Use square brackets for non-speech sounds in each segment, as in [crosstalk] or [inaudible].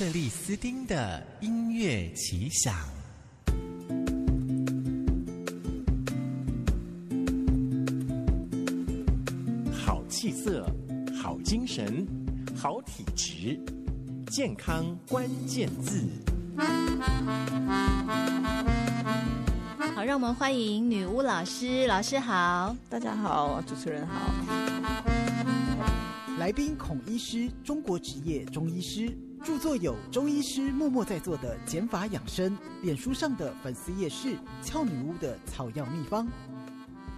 克里斯丁的音乐奇想，好气色，好精神，好体质，健康关键字。好，让我们欢迎女巫老师。老师好，大家好，主持人好。来宾孔医师，中国职业中医师。著作有中医师默默在做的减法养生，脸书上的粉丝夜市俏女巫的草药秘方。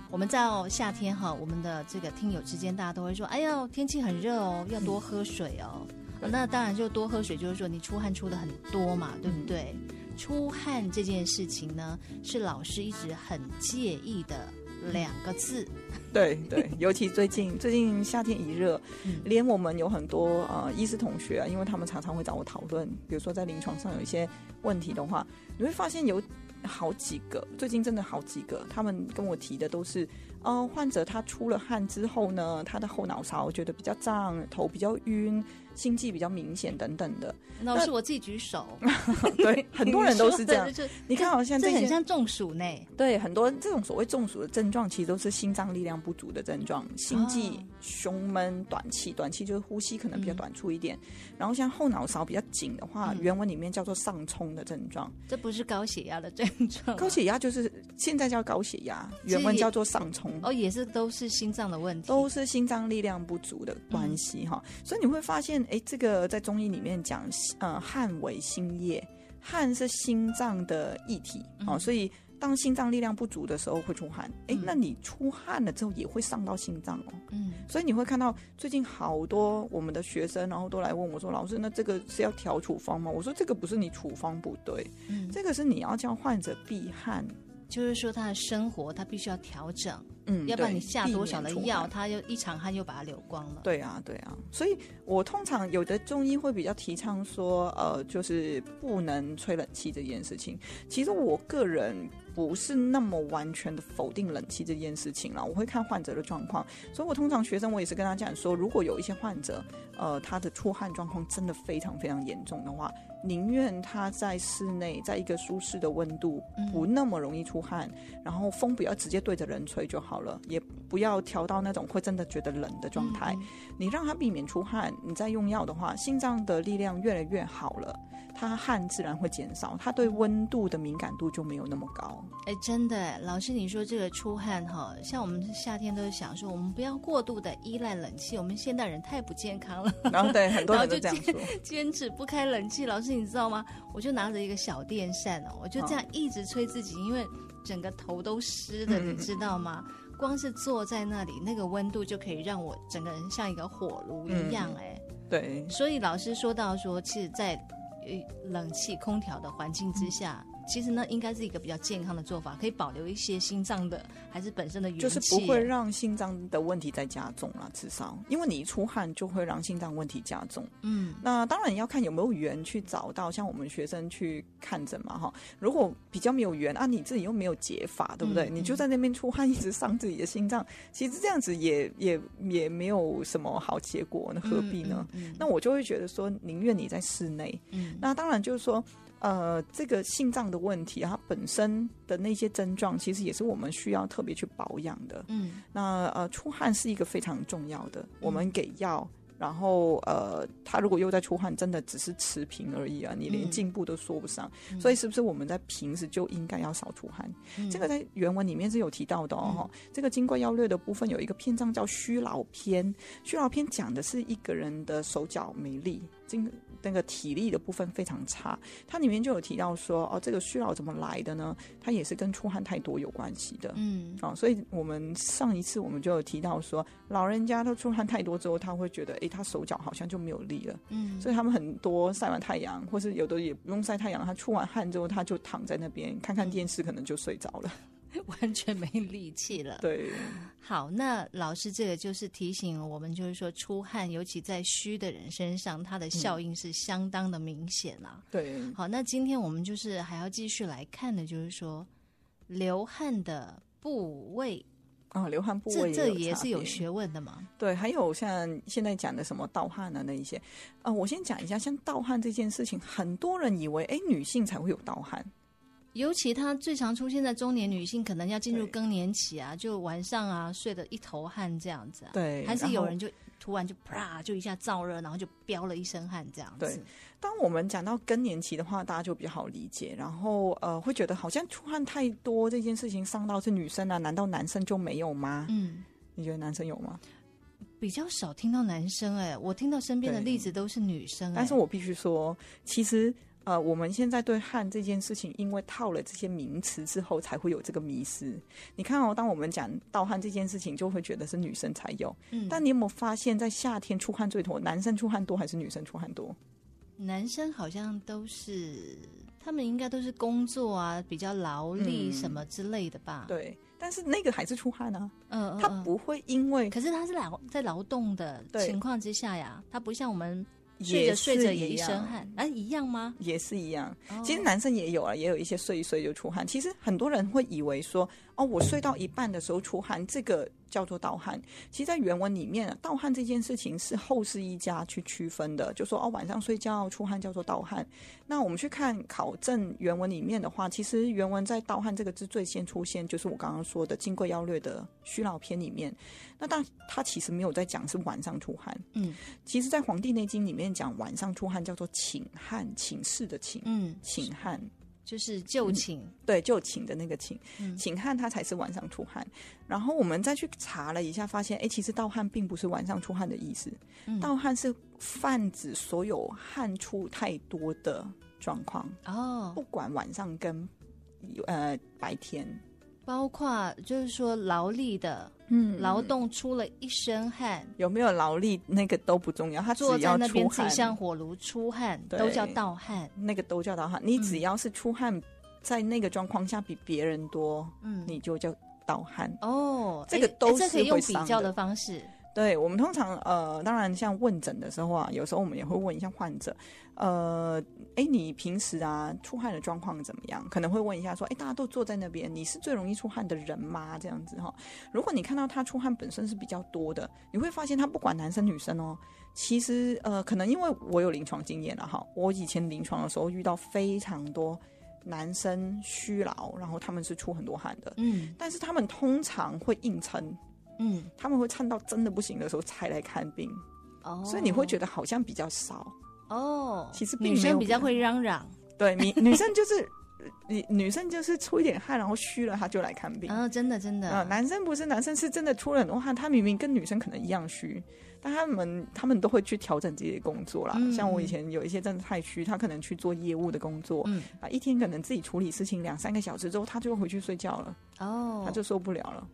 我们在夏天哈，我们的这个听友之间，大家都会说：“哎呦，天气很热哦，要多喝水哦。嗯”那当然就多喝水，就是说你出汗出的很多嘛，对不对？嗯、出汗这件事情呢，是老师一直很介意的两个字。[laughs] 对对，尤其最近最近夏天一热，嗯、连我们有很多呃医师同学啊，因为他们常常会找我讨论，比如说在临床上有一些问题的话，你会发现有好几个，最近真的好几个，他们跟我提的都是，呃，患者他出了汗之后呢，他的后脑勺觉得比较胀，头比较晕。心悸比较明显等等的，那是我自己举手。[laughs] 对，很多人都是这样。[laughs] 你看，好像这很像中暑呢。对，很多这种所谓中暑的症状，其实都是心脏力量不足的症状，心悸、胸闷、短气，短气就是呼吸可能比较短促一点。然后像后脑勺比较紧的话，原文里面叫做上冲的症状。这不是高血压的症状，高血压就是现在叫高血压，原文叫做上冲。哦，也是都是心脏的问题，都是心脏力量不足的关系哈。所以你会发现。哎，这个在中医里面讲，呃，汗为心液，汗是心脏的液体，哦，所以当心脏力量不足的时候会出汗。哎，那你出汗了之后也会伤到心脏哦。嗯，所以你会看到最近好多我们的学生，然后都来问我说：“老师，那这个是要调处方吗？”我说：“这个不是你处方不对，嗯，这个是你要叫患者避汗。”就是说，他的生活他必须要调整，嗯，要不然你下多少的药，他又一场汗又把它流光了。对啊，对啊，所以我通常有的中医会比较提倡说，呃，就是不能吹冷气这件事情。其实我个人不是那么完全的否定冷气这件事情啦，我会看患者的状况。所以我通常学生我也是跟他讲说，如果有一些患者，呃，他的出汗状况真的非常非常严重的话。宁愿他在室内，在一个舒适的温度，不那么容易出汗，嗯、然后风不要直接对着人吹就好了，也不要调到那种会真的觉得冷的状态。嗯、你让他避免出汗，你再用药的话，心脏的力量越来越好了，他汗自然会减少，他对温度的敏感度就没有那么高。哎，真的，老师你说这个出汗哈，像我们夏天都想说，我们不要过度的依赖冷气，我们现代人太不健康了。然后对很多人都 [laughs] 这样说，坚持不开冷气，老师。你知道吗？我就拿着一个小电扇哦，我就这样一直吹自己，因为整个头都湿的，你知道吗？光是坐在那里，那个温度就可以让我整个人像一个火炉一样，哎，对。所以老师说到说，其实，在冷气空调的环境之下。其实呢，应该是一个比较健康的做法，可以保留一些心脏的还是本身的元气，就是不会让心脏的问题再加重了。至少，因为你一出汗就会让心脏问题加重。嗯，那当然要看有没有缘去找到，像我们学生去看诊嘛，哈。如果比较没有缘啊，你自己又没有解法，对不对？嗯、你就在那边出汗，一直伤自己的心脏，其实这样子也也也没有什么好结果，那何必呢？嗯嗯嗯、那我就会觉得说，宁愿你在室内。嗯，那当然就是说。呃，这个心脏的问题，它本身的那些症状，其实也是我们需要特别去保养的。嗯，那呃，出汗是一个非常重要的，我们给药。嗯然后，呃，他如果又在出汗，真的只是持平而已啊，你连进步都说不上。嗯、所以，是不是我们在平时就应该要少出汗？嗯、这个在原文里面是有提到的哦。嗯、这个《金匮要略》的部分有一个篇章叫《虚劳篇》，虚劳篇讲的是一个人的手脚没力，精那个体力的部分非常差。它里面就有提到说，哦，这个虚劳怎么来的呢？它也是跟出汗太多有关系的。嗯，啊、哦，所以我们上一次我们就有提到说，老人家他出汗太多之后，他会觉得，哎。他手脚好像就没有力了，嗯，所以他们很多晒完太阳，或是有的也不用晒太阳，他出完汗之后，他就躺在那边看看电视，可能就睡着了，[laughs] 完全没力气了。对，好，那老师这个就是提醒我们，就是说出汗，尤其在虚的人身上，它的效应是相当的明显啊。对，好，那今天我们就是还要继续来看的，就是说流汗的部位。啊，流汗部位这这也是有学问的嘛。对，还有像现在讲的什么盗汗啊那一些，呃，我先讲一下，像盗汗这件事情，很多人以为哎，女性才会有盗汗。尤其它最常出现在中年女性，可能要进入更年期啊，就晚上啊睡得一头汗这样子啊。对，还是有人就突然就啪就一下燥热，然后就飙了一身汗这样子。对，当我们讲到更年期的话，大家就比较好理解，然后呃会觉得好像出汗太多这件事情伤到是女生啊，难道男生就没有吗？嗯，你觉得男生有吗？比较少听到男生哎、欸，我听到身边的例子都是女生、欸。但是我必须说，其实。呃，我们现在对汗这件事情，因为套了这些名词之后，才会有这个迷失。你看哦，当我们讲盗汗这件事情，就会觉得是女生才有。嗯，但你有没有发现，在夏天出汗最多，男生出汗多还是女生出汗多？男生好像都是，他们应该都是工作啊，比较劳力什么之类的吧？嗯、对，但是那个还是出汗啊。嗯，他不会因为，可是他是劳在劳动的情况之下呀，他不像我们。睡着睡着也一身汗，啊，一样吗？也是一样。其实男生也有啊，也有一些睡一睡就出汗。其实很多人会以为说，哦，我睡到一半的时候出汗，这个。叫做盗汗，其实，在原文里面，盗汗这件事情是后世一家去区分的，就说哦，晚上睡觉出汗叫做盗汗。那我们去看考证原文里面的话，其实原文在盗汗这个字最先出现，就是我刚刚说的《金匮要略》的虚劳篇里面。那但他其实没有在讲是晚上出汗，嗯，其实，在《黄帝内经》里面讲晚上出汗叫做寝汗，寝室的寝，嗯，寝汗。就是就寝、嗯，对，就寝的那个寝，寝汗它才是晚上出汗。然后我们再去查了一下，发现，哎，其实盗汗并不是晚上出汗的意思，盗汗是泛指所有汗出太多的状况哦，不管晚上跟呃白天。包括就是说劳力的，嗯，劳动出了一身汗，有没有劳力那个都不重要，他只要出汗，坐在那边自己像火炉出汗，都叫盗汗，那个都叫盗汗。你只要是出汗，在那个状况下比别人多，嗯，你就叫盗汗。哦，这个都是用比较的方式。对，我们通常呃，当然像问诊的时候啊，有时候我们也会问一下患者，呃，哎，你平时啊出汗的状况怎么样？可能会问一下说，哎，大家都坐在那边，你是最容易出汗的人吗？这样子哈。如果你看到他出汗本身是比较多的，你会发现他不管男生女生哦，其实呃，可能因为我有临床经验了哈，我以前临床的时候遇到非常多男生虚劳，然后他们是出很多汗的，嗯，但是他们通常会硬撑。嗯，他们会唱到真的不行的时候才来看病，哦，所以你会觉得好像比较少哦。其实女生比较会嚷嚷，对，女 [laughs] 女生就是女女生就是出一点汗，然后虚了，她就来看病。哦，真的真的。啊，男生不是，男生是真的出了很多汗，他明明跟女生可能一样虚，但他们他们都会去调整自己的工作啦。嗯，像我以前有一些真的太虚，他可能去做业务的工作，嗯，啊，一天可能自己处理事情两三个小时之后，他就回去睡觉了。哦，他就受不了了。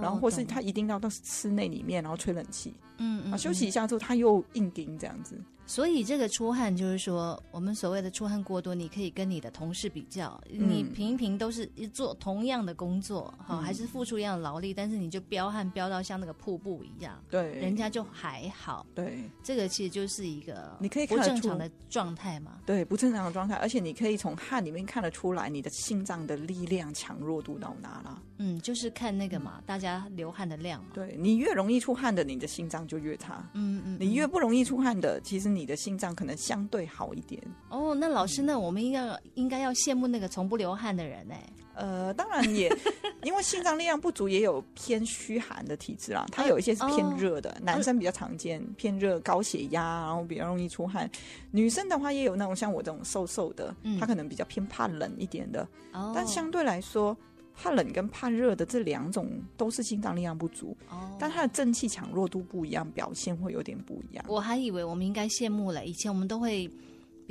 然后，或是他一定要到室内里面，然后吹冷气，嗯，嗯，啊，休息一下之后，他又硬顶这样子。所以这个出汗就是说，我们所谓的出汗过多，你可以跟你的同事比较，嗯、你平平都是做同样的工作，哈、嗯，还是付出一样的劳力，但是你就飙汗飙到像那个瀑布一样，对，人家就还好，对，这个其实就是一个你可以不正常的状态嘛，对，不正常的状态，而且你可以从汗里面看得出来你的心脏的力量强弱度到哪了，嗯，就是看那个嘛，嗯、大家流汗的量嘛，对，你越容易出汗的，你的心脏就越差，嗯嗯，嗯，你越不容易出汗的，其实你的心脏可能相对好一点哦。那老师，那我们应该应该要羡慕那个从不流汗的人呢？呃，当然也，因为心脏力量不足，也有偏虚寒的体质啦。他有一些是偏热的，男生比较常见，偏热、高血压，然后比较容易出汗。女生的话，也有那种像我这种瘦瘦的，他可能比较偏怕冷一点的。但相对来说，怕冷跟怕热的这两种都是心脏力量不足，哦，但它的正气强弱度不一样，表现会有点不一样。我还以为我们应该羡慕了，以前我们都会。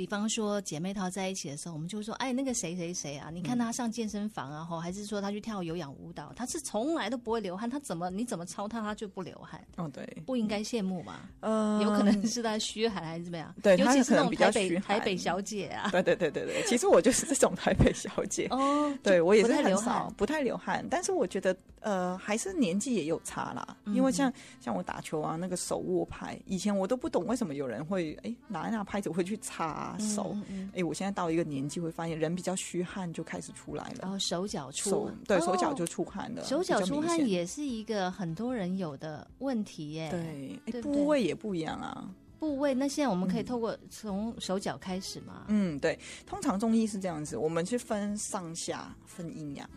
比方说姐妹淘在一起的时候，我们就说，哎，那个谁谁谁啊，你看他上健身房啊，或还是说他去跳有氧舞蹈，他是从来都不会流汗，他怎么你怎么操他，他就不流汗？哦，对，不应该羡慕嘛？呃，有可能是他虚寒还是怎么样？对，尤其是那种台北台北小姐啊。对对对对对，其实我就是这种台北小姐。[laughs] 哦，对我也是很少不太流汗，但是我觉得呃还是年纪也有差啦，因为像像我打球啊，那个手握拍，以前我都不懂为什么有人会哎拿拿拍子会去擦。啊、手。哎、我现在到一个年纪，会发现人比较虚汗就开始出来了。然后手脚出手，对，手脚就出汗了。手脚出汗也是一个很多人有的问题耶。对，部位也不一样啊。部位，那现在我们可以透过从手脚开始吗？嗯，对，通常中医是这样子，我们去分上下，分阴阳，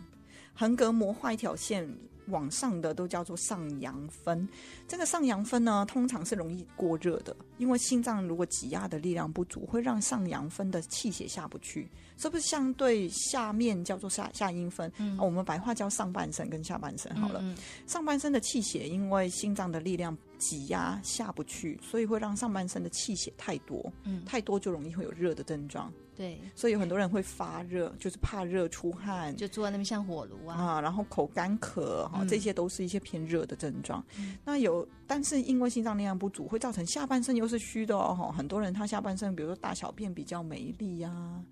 横膈膜画一条线。往上的都叫做上扬分，这个上扬分呢，通常是容易过热的，因为心脏如果挤压的力量不足，会让上扬分的气血下不去，是不是相对下面叫做下下阴分？嗯、啊，我们白话叫上半身跟下半身好了。嗯嗯，上半身的气血因为心脏的力量挤压下不去，所以会让上半身的气血太多，嗯，太多就容易会有热的症状。对，所以有很多人会发热，就是怕热出汗，就坐在那边像火炉啊，啊，然后口干渴哈，这些都是一些偏热的症状。嗯、那有，但是因为心脏力量不足，会造成下半身又是虚的哦。很多人他下半身，比如说大小便比较没力呀、啊，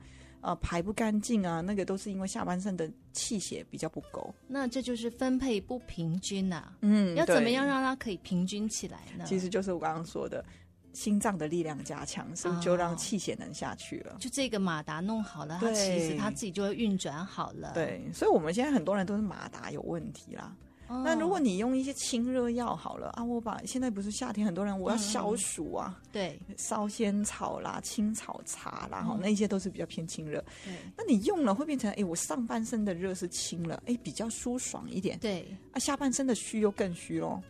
呃，排不干净啊，那个都是因为下半身的气血比较不够。那这就是分配不平均呐、啊。嗯，要怎么样让它可以平均起来呢？其实就是我刚刚说的。心脏的力量加强，是不是就让气血能下去了？哦、就这个马达弄好了，它其实它自己就会运转好了。对，所以我们现在很多人都是马达有问题啦。哦、那如果你用一些清热药好了啊，我把现在不是夏天，很多人我要消暑啊，嗯、对，烧仙草啦、青草茶啦，哈、嗯，那些都是比较偏清热。对，那你用了会变成，哎，我上半身的热是清了，哎，比较舒爽一点。对，啊，下半身的虚又更虚咯，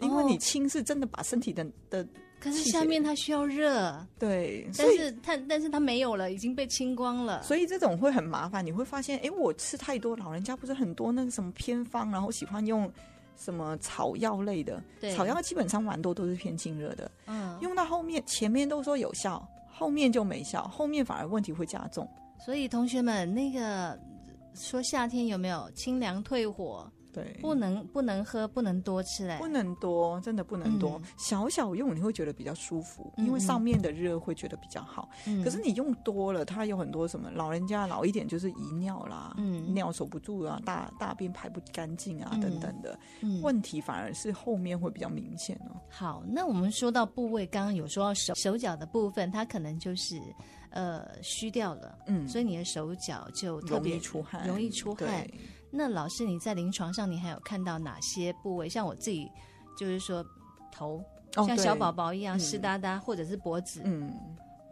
因为你清是真的把身体的的。可是下面它需要热，对，但是它但是它没有了，已经被清光了，所以这种会很麻烦。你会发现，哎，我吃太多，老人家不是很多那个什么偏方，然后喜欢用什么草药类的，对，草药基本上蛮多都是偏清热的，嗯，用到后面前面都说有效，后面就没效，后面反而问题会加重。所以同学们，那个说夏天有没有清凉退火？对，不能不能喝，不能多吃嘞，不能多，真的不能多。嗯、小小用你会觉得比较舒服，嗯、因为上面的热会觉得比较好。嗯、可是你用多了，它有很多什么，老人家老一点就是遗尿啦，嗯、尿守不住啊，大大便排不干净啊，嗯、等等的、嗯、问题，反而是后面会比较明显哦。好，那我们说到部位，刚刚有说到手手脚的部分，它可能就是呃虚掉了，嗯，所以你的手脚就特别容易出汗，容易出汗。那老师，你在临床上，你还有看到哪些部位？像我自己，就是说头，哦、像小宝宝一样湿哒哒，嗯、或者是脖子，嗯，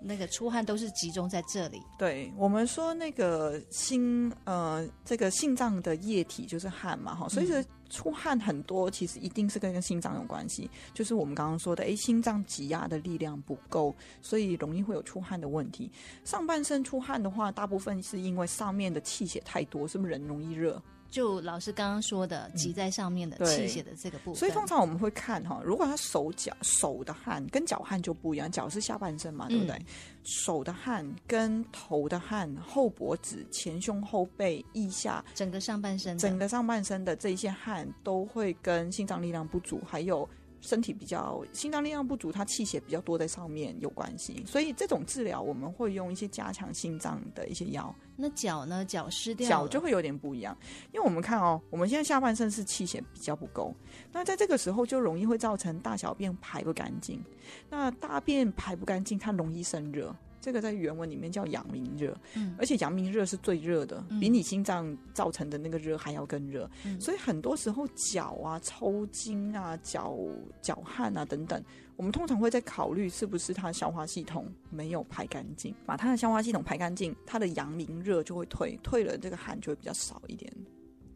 那个出汗都是集中在这里。对，我们说那个心，呃，这个心脏的液体就是汗嘛，哈，所以说。嗯出汗很多，其实一定是跟跟心脏有关系。就是我们刚刚说的，诶，心脏挤压的力量不够，所以容易会有出汗的问题。上半身出汗的话，大部分是因为上面的气血太多，是不是人容易热？就老师刚刚说的，挤在上面的气血的这个部分。所以通常我们会看哈，如果他手脚手的汗跟脚汗就不一样，脚是下半身嘛，对不对？嗯、手的汗跟头的汗，后脖子、前胸后背、腋下，整个上半身，整个上半身的这一些汗都会跟心脏力量不足，还有。身体比较心脏力量不足，它气血比较多在上面有关系，所以这种治疗我们会用一些加强心脏的一些药。那脚呢？脚湿掉，脚就会有点不一样，因为我们看哦，我们现在下半身是气血比较不够，那在这个时候就容易会造成大小便排不干净，那大便排不干净，它容易生热。这个在原文里面叫阳明热，嗯，而且阳明热是最热的，嗯、比你心脏造成的那个热还要更热，嗯、所以很多时候脚啊抽筋啊、脚脚汗啊等等，我们通常会在考虑是不是他消化系统没有排干净，把他的消化系统排干净，他的阳明热就会退，退了这个汗就会比较少一点。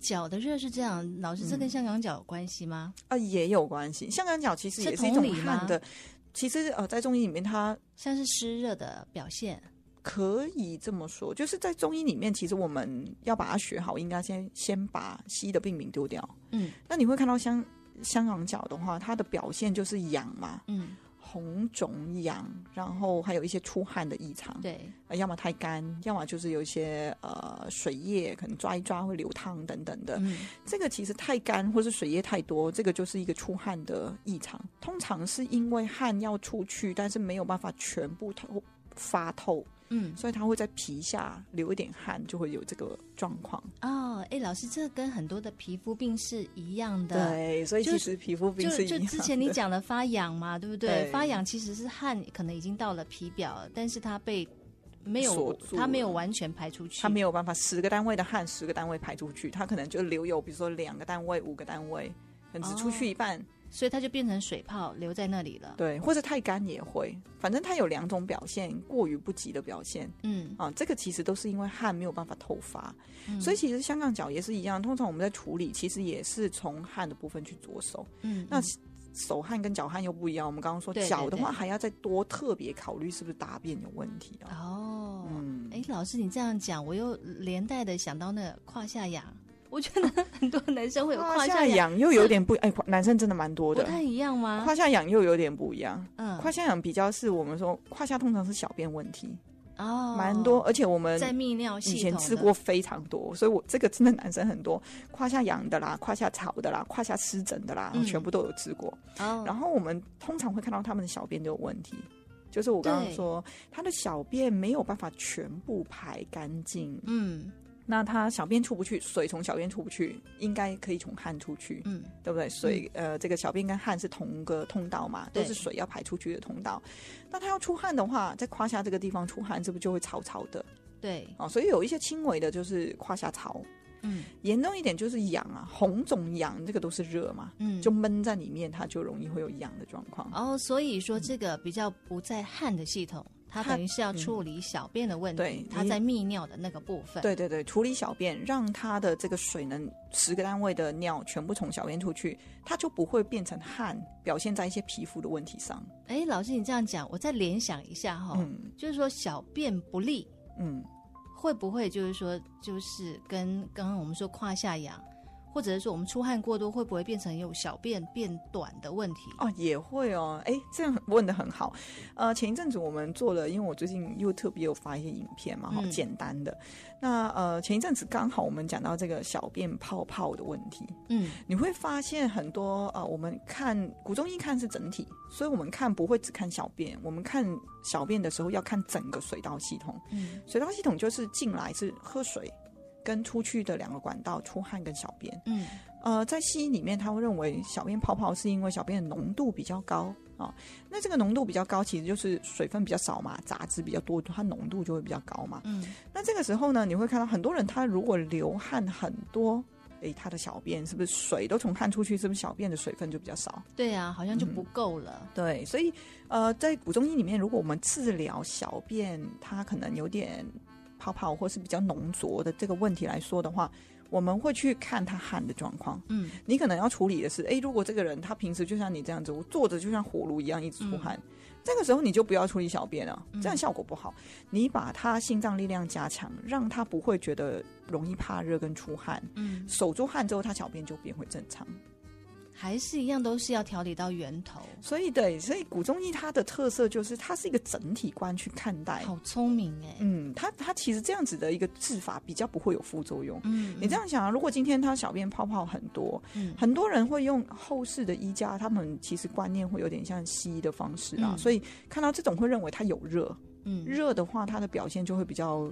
脚的热是这样，老师，这跟香港脚有关系吗？啊、嗯呃，也有关系，香港脚其实也是一种汗的。其实呃，在中医里面，它像是湿热的表现，可以这么说。就是在中医里面，其实我们要把它学好，应该先先把西医的病名丢掉。嗯，那你会看到香香港脚的话，它的表现就是痒嘛。嗯。红肿痒，然后还有一些出汗的异常，对，要么太干，要么就是有一些呃水液，可能抓一抓会流汤等等的。嗯，这个其实太干或是水液太多，这个就是一个出汗的异常。通常是因为汗要出去，但是没有办法全部透发透，嗯，所以他会在皮下流一点汗，就会有这个状况。哦，哎，老师，这跟很多的皮肤病是一样的。对，所以其实皮肤病是一样的。就，就之前你讲的发痒嘛，对不对？[laughs] 对，发痒其实是汗可能已经到了皮表，但是它被没有，它没有完全排出去，它没有办法十个单位的汗十个单位排出去，它可能就留有，比如说两个单位、五个单位，可能只出去一半。哦所以它就变成水泡留在那里了。对，或者太干也会，反正它有两种表现，过于不及的表现。嗯啊，这个其实都是因为汗没有办法透发。嗯，所以其实香港脚也是一样，通常我们在处理，其实也是从汗的部分去着手。嗯，那手汗跟脚汗又不一样。我们刚刚说脚的话，还要再多特别考虑是不是大便有问题啊？哦，嗯，哎，老师你这样讲，我又连带的想到那胯下痒。我觉得很多男生会有胯下痒，又有 [laughs] 点不哎，男生真的蛮多的。不太一样吗？胯下痒又有点不一样。嗯，胯下痒比较是我们说胯下通常是小便问题哦，蛮多，而且我们在泌尿系以前吃过非常多，所以我这个真的男生很多，胯下痒的啦，胯下潮的啦，胯下湿疹的啦，全部都有吃过。哦，然后我们通常会看到他们的小便都有问题，就是我刚刚说他的小便没有办法全部排干净。嗯。那他小便出不去，水从小便出不去，应该可以从汗出去，嗯，对不对？水，呃，这个小便跟汗是同个通道嘛，都是水要排出去的通道。那他要出汗的话，在胯下这个地方出汗，是不是就会潮潮的？对，哦，所以有一些轻微的，就是胯下潮。嗯，严重一点就是痒啊，红肿痒，这个都是热嘛，嗯，就闷在里面，它就容易会有痒的状况。哦，所以说这个比较不在汗的系统，它等于是要处理小便的问题，对，它在泌尿的那个部分。对对对，处理小便，让它的这个水能十个单位的尿全部从小便出去，它就不会变成汗，表现在一些皮肤的问题上。哎，老师你这样讲，我再联想一下哈，嗯，就是说小便不利，嗯。会不会就是说，就是跟刚刚我们说胯下痒，或者是说我们出汗过多，会不会变成有小便变短的问题？哦，也会哦。哎，这样问的很好。呃，前一阵子我们做了，因为我最近 YouTube 也有发一些影片嘛，好简单的。嗯那呃，前一阵子刚好我们讲到这个小便泡泡的问题，嗯，你会发现很多呃，我们看古中医看是整体，所以我们看不会只看小便，我们看小便的时候要看整个水道系统，嗯，水道系统就是进来是喝水，跟出去的两个管道出汗跟小便，嗯，呃，在西医里面他会认为小便泡泡是因为小便的浓度比较高。哦，那这个浓度比较高，其实就是水分比较少嘛，杂质比较多，它浓度就会比较高嘛。嗯，那这个时候呢，你会看到很多人，他如果流汗很多，诶，他的小便是不是水都从汗出去？是不是小便的水分就比较少？对啊，好像就不够了。嗯，对，所以呃，在古中医里面，如果我们治疗小便，它可能有点泡泡或是比较浓浊的这个问题来说的话。我们会去看他汗的状况。嗯，你可能要处理的是，哎，如果这个人他平时就像你这样子，我坐着就像火炉一样一直出汗，嗯、这个时候你就不要处理小便了，这样效果不好。嗯、你把他心脏力量加强，让他不会觉得容易怕热跟出汗。嗯，守住汗之后，他小便就变回正常。还是一样，都是要调理到源头。所以，对，所以古中医它的特色就是，它是一个整体观去看待。好聪明哎！嗯，它它其实这样子的一个治法比较不会有副作用。嗯，你这样想啊，如果今天他小便泡泡很多，嗯，很多人会用后世的医家，他们其实观念会有点像西医的方式啊，嗯，所以看到这种会认为他有热。嗯，热的话，它的表现就会比较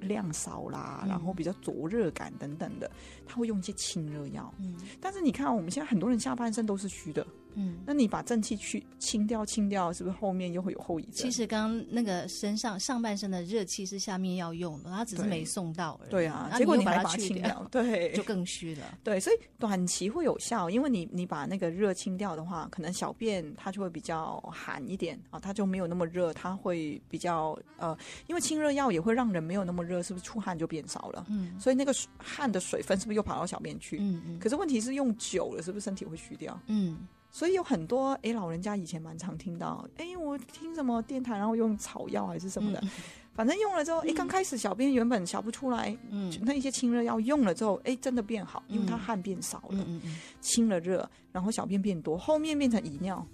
量少啦，嗯、然后比较灼热感等等的，他会用一些清热药。嗯，但是你看，我们现在很多人下半身都是虚的。嗯，那你把正气去清掉，清掉是不是后面又会有后遗症？其实刚刚那个身上上半身的热气是下面要用的，它只是没送到而已。对啊，结果你还把它清掉，对，就更虚了。对，所以短期会有效，因为你你把那个热清掉的话，可能小便它就会比较寒一点啊，它就没有那么热，它会比较呃，因为清热药也会让人没有那么热，是不是出汗就变少了？嗯，所以那个汗的水分是不是又跑到小便去？嗯嗯。可是问题是用久了，是不是身体会虚掉？嗯。所以有很多哎，老人家以前蛮常听到，哎，我听什么电台，然后用草药还是什么的，嗯、反正用了之后，哎，刚开始小便原本小不出来，嗯，那一些清热药用了之后，哎，真的变好，因为它汗变少了，嗯嗯、清了热，然后小便变多，后面变成遗尿，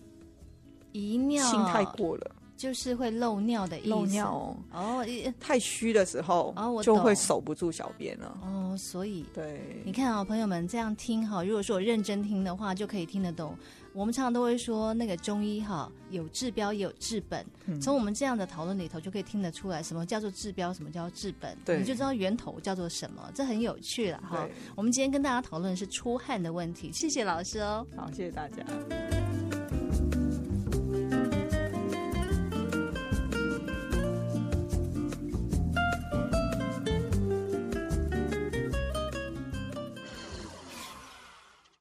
遗尿。清太过了。就是会漏尿的意思。漏尿哦，太虚的时候，哦，我就会守不住小便了。哦，所以对，你看啊，朋友们这样听哈，如果说我认真听的话，就可以听得懂。我们常常都会说，那个中医哈有治标也有治本。从我们这样的讨论里头，就可以听得出来，什么叫做治标，什么叫做治本，对，你就知道源头叫做什么，这很有趣了哈。我们今天跟大家讨论的是出汗的问题，谢谢老师哦。好，谢谢大家。